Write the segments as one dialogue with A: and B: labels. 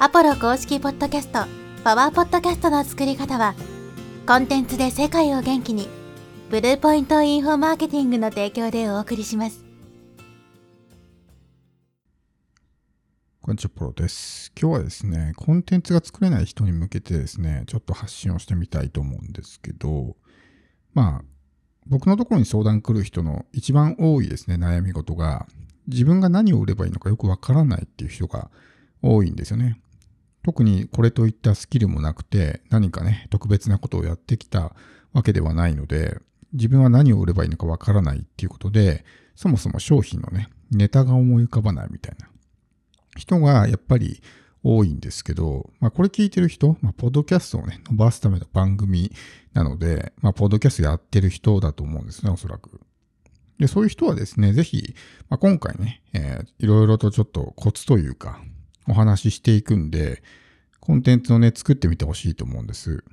A: アポロ公式ポッドキャスト、パワーポッドキャストの作り方は、コンテンツで世界を元気に、ブルーポイントインフォマーケティングの提供でお送りします。
B: こんにちは、ポロです。今日はですね、コンテンツが作れない人に向けてですね、ちょっと発信をしてみたいと思うんですけど、まあ、僕のところに相談来る人の一番多いですね、悩み事が、自分が何を売ればいいのかよくわからないっていう人が多いんですよね。特にこれといったスキルもなくて、何かね、特別なことをやってきたわけではないので、自分は何を売ればいいのかわからないっていうことで、そもそも商品のね、ネタが思い浮かばないみたいな人がやっぱり多いんですけど、まあこれ聞いてる人、まあポッドキャストをね、伸ばすための番組なので、まあポッドキャストやってる人だと思うんですね、おそらく。で、そういう人はですね、ぜひ、まあ、今回ね、えー、いろいろとちょっとコツというか、お話ししていくんで、コンテンツをね、作ってみてほしいと思うんです。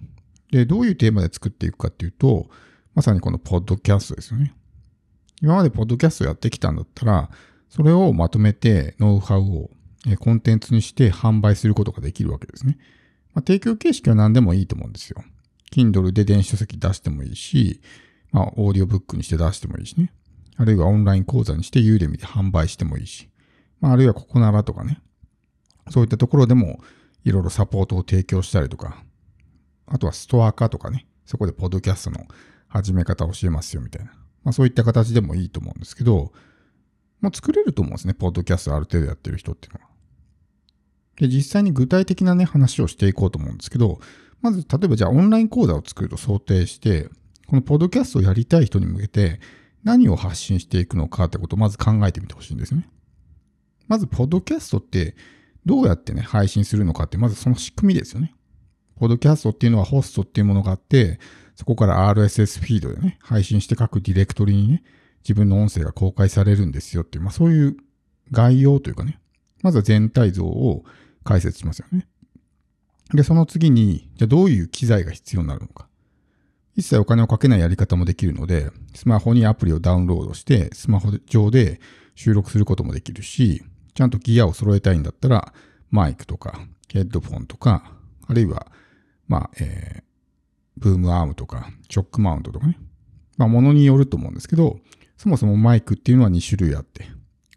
B: で、どういうテーマで作っていくかっていうと、まさにこのポッドキャストですよね。今までポッドキャストやってきたんだったら、それをまとめてノウハウをコンテンツにして販売することができるわけですね。まあ、提供形式は何でもいいと思うんですよ。Kindle で電子書籍出してもいいし、まあ、オーディオブックにして出してもいいしね。あるいはオンライン講座にしてユーデミで販売してもいいし、まあ、あるいはここならとかね、そういったところでもいろいろサポートを提供したりとか、あとはストア化とかね、そこでポッドキャストの始め方を教えますよみたいな。まあそういった形でもいいと思うんですけど、もう作れると思うんですね、ポッドキャストある程度やってる人っていうのは。で、実際に具体的なね、話をしていこうと思うんですけど、まず、例えばじゃあオンライン講座を作ると想定して、このポッドキャストをやりたい人に向けて、何を発信していくのかってことをまず考えてみてほしいんですね。まず、ポッドキャストってどうやってね、配信するのかって、まずその仕組みですよね。ポッドキャストっていうのはホストっていうものがあって、そこから RSS フィードでね、配信して各ディレクトリにね、自分の音声が公開されるんですよっていう、まあそういう概要というかね、まずは全体像を解説しますよね。で、その次に、じゃあどういう機材が必要になるのか。一切お金をかけないやり方もできるので、スマホにアプリをダウンロードして、スマホ上で収録することもできるし、ちゃんとギアを揃えたいんだったら、マイクとか、ヘッドフォンとか、あるいは、まあ、えー、ブームアームとか、チョックマウントとかね。まあ、ものによると思うんですけど、そもそもマイクっていうのは2種類あって、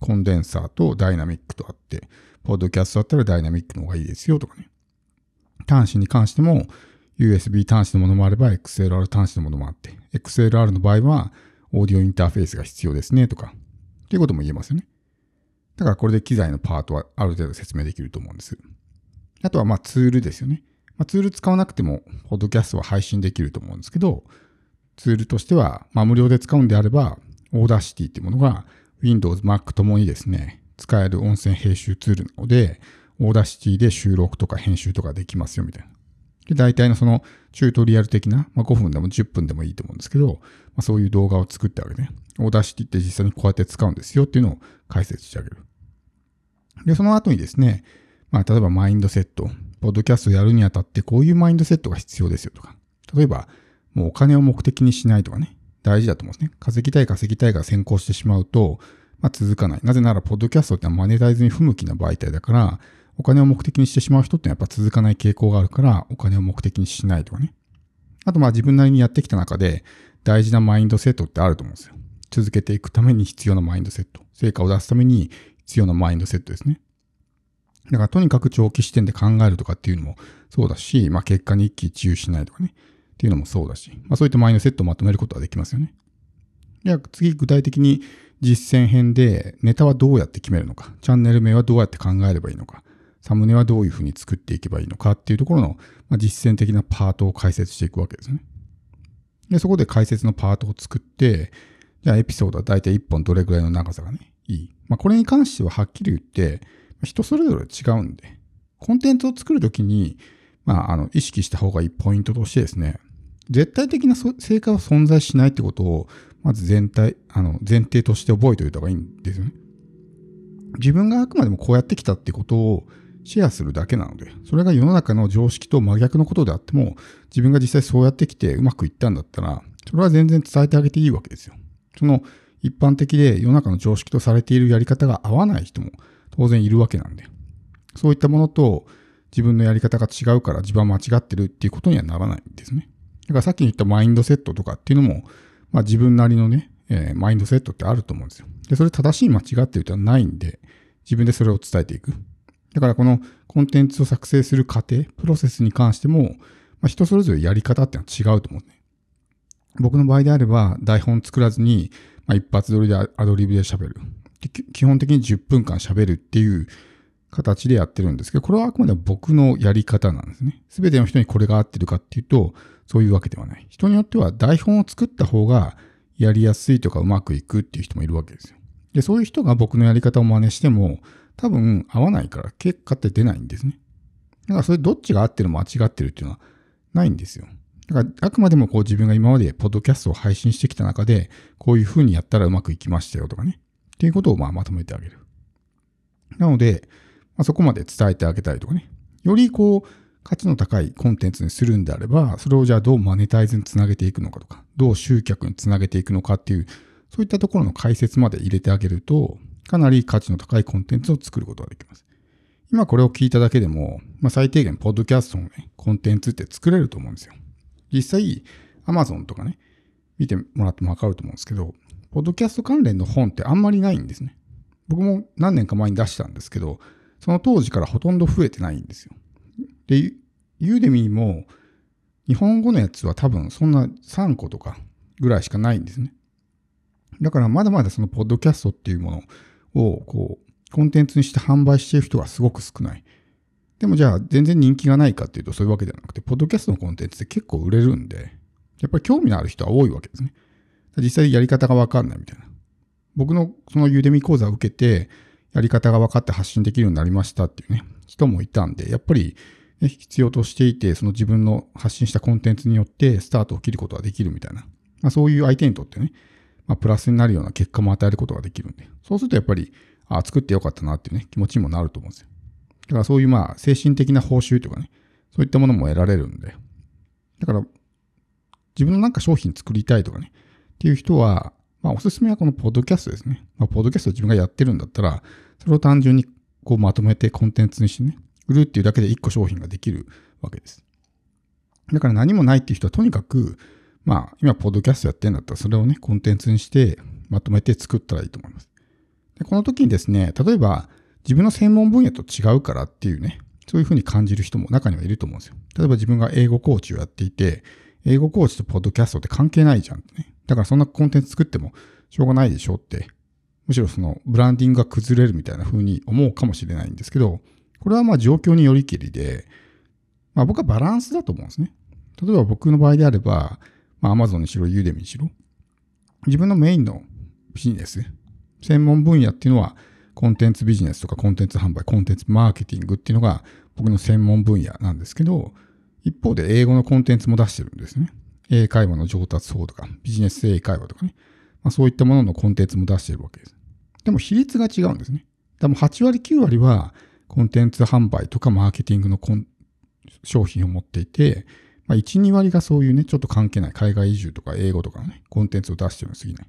B: コンデンサーとダイナミックとあって、ポッドキャストだったらダイナミックの方がいいですよとかね。端子に関しても、USB 端子のものもあれば XLR 端子のものもあって、XLR の場合はオーディオインターフェースが必要ですねとか、っていうことも言えますよね。だからこれで機材のパートはある程度説明できると思うんです。あとはまあツールですよね。まあ、ツール使わなくても、ポッドキャストは配信できると思うんですけど、ツールとしては、まあ、無料で使うんであれば、 Audacity っていうものが Windows、Mac ともにですね、使える音声編集ツールなので、 Audacity で収録とか編集とかできますよみたいな。で、大体のそのチュートリアル的な、まあ、5分でも10分でもいいと思うんですけど、まあ、そういう動画を作ってあげて、ね、 Audacity って実際にこうやって使うんですよっていうのを解説してあげる。で、その後にですね、まあ、例えばマインドセット、ポッドキャストをやるにあたってこういうマインドセットが必要ですよとか、例えば、もうお金を目的にしないとかね、大事だと思うんですね。稼ぎたい稼ぎたいが先行してしまうと、まあ、続かない。なぜなら、ポッドキャストってマネタイズに不向きな媒体だから、お金を目的にしてしまう人ってやっぱ続かない傾向があるから、お金を目的にしないとかね。あとまあ自分なりにやってきた中で大事なマインドセットってあると思うんですよ。続けていくために必要なマインドセット。成果を出すために必要なマインドセットですね。だからとにかく長期視点で考えるとかっていうのもそうだし、まあ結果に一喜一憂しないとかね。っていうのもそうだし、まあそういったマインドセットをまとめることはできますよね。では次具体的に実践編でネタはどうやって決めるのか、チャンネル名はどうやって考えればいいのか、サムネはどういうふうに作っていけばいいのかっていうところの、まあ、実践的なパートを解説していくわけですね。で、そこで解説のパートを作って、じゃあエピソードは大体1本どれぐらいの長さがね、いい。まあ、これに関してははっきり言って、人それぞれ違うんで、コンテンツを作るときに、まあ、あの、意識した方がいいポイントとしてですね、絶対的な成果は存在しないってことを、まず全体、あの、前提として覚えておいた方がいいんですよね。自分があくまでもこうやってきたってことをシェアするだけなので、それが世の中の常識と真逆のことであっても、自分が実際そうやってきてうまくいったんだったら、それは全然伝えてあげていいわけですよ。その一般的で世の中の常識とされているやり方が合わない人も当然いるわけなんで、そういったものと自分のやり方が違うから自分は間違ってるっていうことにはならないんですね。だからさっき言ったマインドセットとかっていうのも、まあ自分なりのね、えー、マインドセットってあると思うんですよ。で、それ正しい間違ってるってはないんで、自分でそれを伝えていく。だからこのコンテンツを作成する過程、プロセスに関しても、まあ、人それぞれやり方ってのは違うと思うね。僕の場合であれば台本作らずに、まあ、一発撮りでアドリブで喋る。基本的に10分間喋るっていう形でやってるんですけど、これはあくまでも僕のやり方なんですね。すべての人にこれが合ってるかっていうと、そういうわけではない。人によっては台本を作った方がやりやすいとかうまくいくっていう人もいるわけですよ。で、そういう人が僕のやり方を真似しても、多分合わないから結果って出ないんですね。だからそれどっちが合ってる間違ってるっていうのはないんですよ。だからあくまでもこう自分が今までポッドキャストを配信してきた中で、こういう風にやったらうまくいきましたよとかね。っていうことをまあまとめてあげる。なので、まあ、そこまで伝えてあげたいとかね。よりこう、価値の高いコンテンツにするんであれば、それをじゃあどうマネタイズにつなげていくのかとか、どう集客につなげていくのかっていう、そういったところの解説まで入れてあげると、かなり価値の高いコンテンツを作ることができます。今これを聞いただけでも、まあ、最低限、ポッドキャストのね、コンテンツって作れると思うんですよ。実際、Amazon とかね、見てもらってもわかると思うんですけど、ポッドキャスト関連の本ってあんまりないんですね。僕も何年か前に出したんですけど、その当時からほとんど増えてないんですよ。で、ユーデミーも日本語のやつは多分そんな3個とかぐらいしかないんですね。だからまだまだそのポッドキャストっていうものをこうコンテンツにして販売している人がすごく少ない。でもじゃあ全然人気がないかっていうとそういうわけではなくて、ポッドキャストのコンテンツって結構売れるんで、やっぱり興味のある人は多いわけですね。実際やり方がわかんないみたいな。僕のそのユーデミ講座を受けて、やり方が分かって発信できるようになりましたっていうね、人もいたんで、やっぱり、ね、必要としていて、その自分の発信したコンテンツによってスタートを切ることができるみたいな。まあそういう相手にとってね、まあプラスになるような結果も与えることができるんで、そうするとやっぱり、あ作ってよかったなっていうね、気持ちにもなると思うんですよ。だからそういうまあ精神的な報酬とかね、そういったものも得られるんで。だから自分のなんか商品作りたいとかね、っていう人は、まあおすすめはこのポッドキャストですね。まあポッドキャスト自分がやってるんだったら、それを単純にこうまとめてコンテンツにしてね、売るっていうだけで1個商品ができるわけです。だから何もないっていう人はとにかく、まあ今ポッドキャストやってんだったらそれをね、コンテンツにしてまとめて作ったらいいと思います。でこの時にですね、例えば自分の専門分野と違うからっていうね、そういうふうに感じる人も中にはいると思うんですよ。例えば自分が英語コーチをやっていて、英語コーチとポッドキャストって関係ないじゃんってね。だからそんなコンテンツ作ってもしょうがないでしょって、むしろそのブランディングが崩れるみたいな風に思うかもしれないんですけど、これはまあ状況によりきりで、まあ僕はバランスだと思うんですね。例えば僕の場合であれば、まあ Amazon にしろ、ユーデミにしろ、自分のメインのビジネス、専門分野っていうのは、コンテンツビジネスとかコンテンツ販売、コンテンツマーケティングっていうのが僕の専門分野なんですけど、一方で英語のコンテンツも出してるんですね。英会話の上達法とか、ビジネス英会話とかね。まあ、そういったもののコンテンツも出してるわけです。でも比率が違うんですね。でも8割9割はコンテンツ販売とかマーケティングの商品を持っていて、まあ、1、2割がそういうね、ちょっと関係ない海外移住とか英語とかのね、コンテンツを出してるに過ぎない。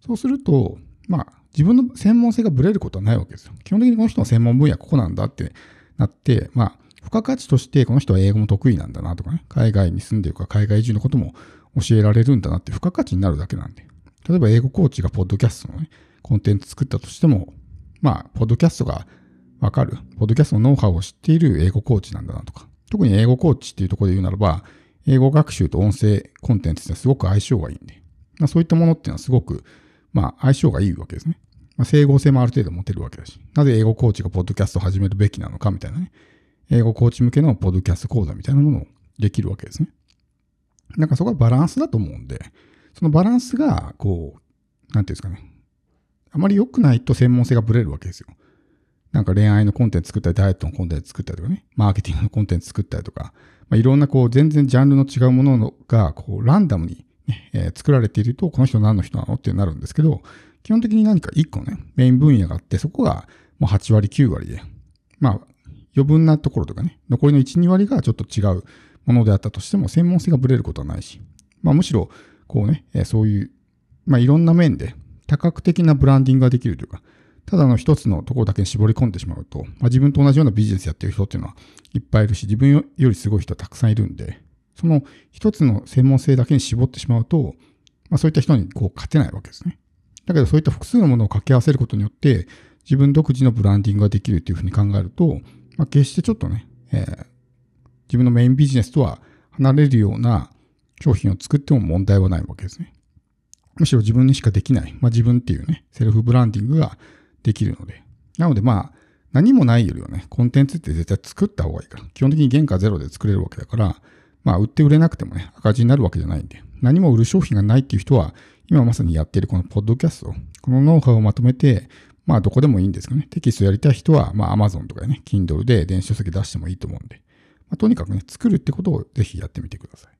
B: そうすると、まあ、自分の専門性がブレることはないわけですよ。基本的にこの人の専門分野ここなんだってなって、まあ、付加価値としてこの人は英語も得意なんだなとかね、海外に住んでるか海外移住のことも教えられるんだなって付加価値になるだけなんで。例えば英語コーチがポッドキャストのね、コンテンツ作ったとしても、まあ、ポッドキャストがわかる、ポッドキャストのノウハウを知っている英語コーチなんだなとか、特に英語コーチっていうところで言うならば、英語学習と音声コンテンツってすごく相性がいいんで、まあ、そういったものっていうのはすごく、まあ、相性がいいわけですね。まあ、整合性もある程度持てるわけだし、なぜ英語コーチがポッドキャストを始めるべきなのかみたいなね、英語コーチ向けのポッドキャスト講座みたいなものをできるわけですね。なんかそこはバランスだと思うんで、そのバランスが、こう、なんていうんですかね。あまり良くないと専門性がブレるわけですよ。なんか恋愛のコンテンツ作ったり、ダイエットのコンテンツ作ったりとかね、マーケティングのコンテンツ作ったりとか、まあ、いろんなこう全然ジャンルの違うものがこうランダムにね、えー、作られていると、この人何の人なのってなるんですけど、基本的に何か1個ね、メイン分野があって、そこがもう8割、9割で、まあ、余分なところとかね、残りの1、2割がちょっと違うものであったとしても、専門性がブレることはないし、まあむしろ、こうね、そういう、まあいろんな面で多角的なブランディングができるというか、ただの一つのところだけに絞り込んでしまうと、まあ、自分と同じようなビジネスやってる人っていうのはいっぱいいるし、自分よりすごい人はたくさんいるんで、その一つの専門性だけに絞ってしまうと、まあ、そういった人にこう勝てないわけですね。だけどそういった複数のものを掛け合わせることによって、自分独自のブランディングができるというふうに考えると、まあ、決してちょっとね、えー、自分のメインビジネスとは離れるような商品を作っても問題はないわけですね。むしろ自分にしかできない、まあ、自分っていうね、セルフブランディングができるので。なのでまあ、何もないよりはね、コンテンツって絶対作った方がいいから。基本的に原価ゼロで作れるわけだから、まあ、売って売れなくてもね、赤字になるわけじゃないんで、何も売る商品がないっていう人は、今まさにやっているこのポッドキャスト、このノウハウをまとめて、まあ、どこでもいいんですけどね、テキストやりたい人は、まあ、Amazon とかね、Kindle で電子書籍出してもいいと思うんで、まあ、とにかくね、作るってことをぜひやってみてください。